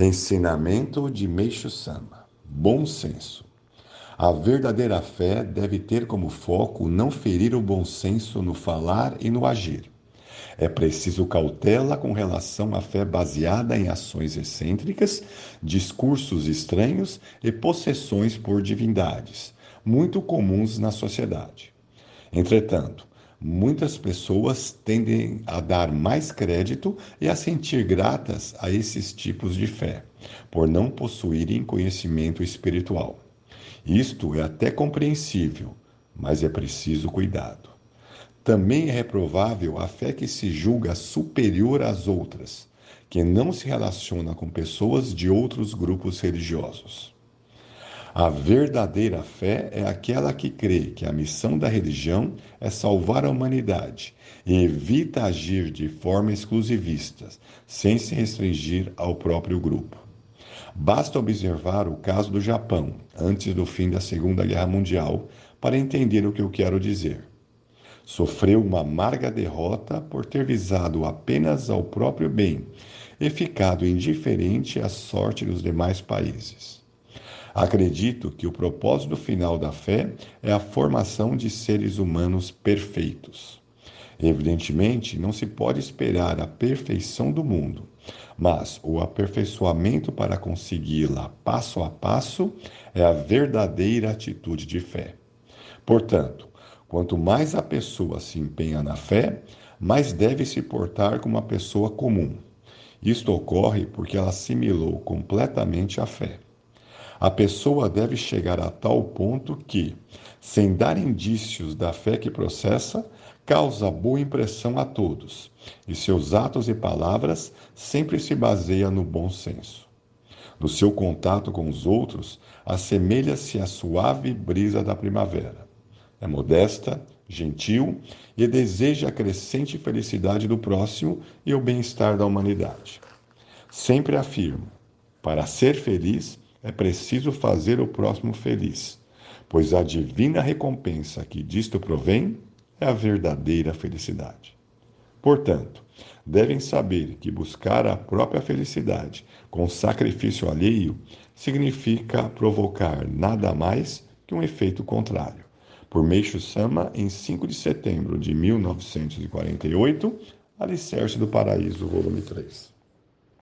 Ensinamento de Meixo Sama: Bom senso. A verdadeira fé deve ter como foco não ferir o bom senso no falar e no agir. É preciso cautela com relação à fé baseada em ações excêntricas, discursos estranhos e possessões por divindades, muito comuns na sociedade. Entretanto, muitas pessoas tendem a dar mais crédito e a sentir gratas a esses tipos de fé, por não possuírem conhecimento espiritual. Isto é até compreensível, mas é preciso cuidado. Também é reprovável a fé que se julga superior às outras, que não se relaciona com pessoas de outros grupos religiosos. A verdadeira fé é aquela que crê que a missão da religião é salvar a humanidade e evita agir de forma exclusivista, sem se restringir ao próprio grupo. Basta observar o caso do Japão, antes do fim da Segunda Guerra Mundial, para entender o que eu quero dizer. Sofreu uma amarga derrota por ter visado apenas ao próprio bem e ficado indiferente à sorte dos demais países. Acredito que o propósito final da fé é a formação de seres humanos perfeitos. Evidentemente, não se pode esperar a perfeição do mundo, mas o aperfeiçoamento para consegui-la passo a passo é a verdadeira atitude de fé. Portanto, quanto mais a pessoa se empenha na fé, mais deve se portar como uma pessoa comum. Isto ocorre porque ela assimilou completamente a fé. A pessoa deve chegar a tal ponto que, sem dar indícios da fé que processa, causa boa impressão a todos, e seus atos e palavras sempre se baseiam no bom senso. No seu contato com os outros, assemelha-se à suave brisa da primavera. É modesta, gentil e deseja a crescente felicidade do próximo e o bem-estar da humanidade. Sempre afirmo: para ser feliz, é preciso fazer o próximo feliz, pois a divina recompensa que disto provém é a verdadeira felicidade. Portanto, devem saber que buscar a própria felicidade com sacrifício alheio significa provocar nada mais que um efeito contrário. Por Meixo Sama, em 5 de setembro de 1948, Alicerce do Paraíso, volume 3.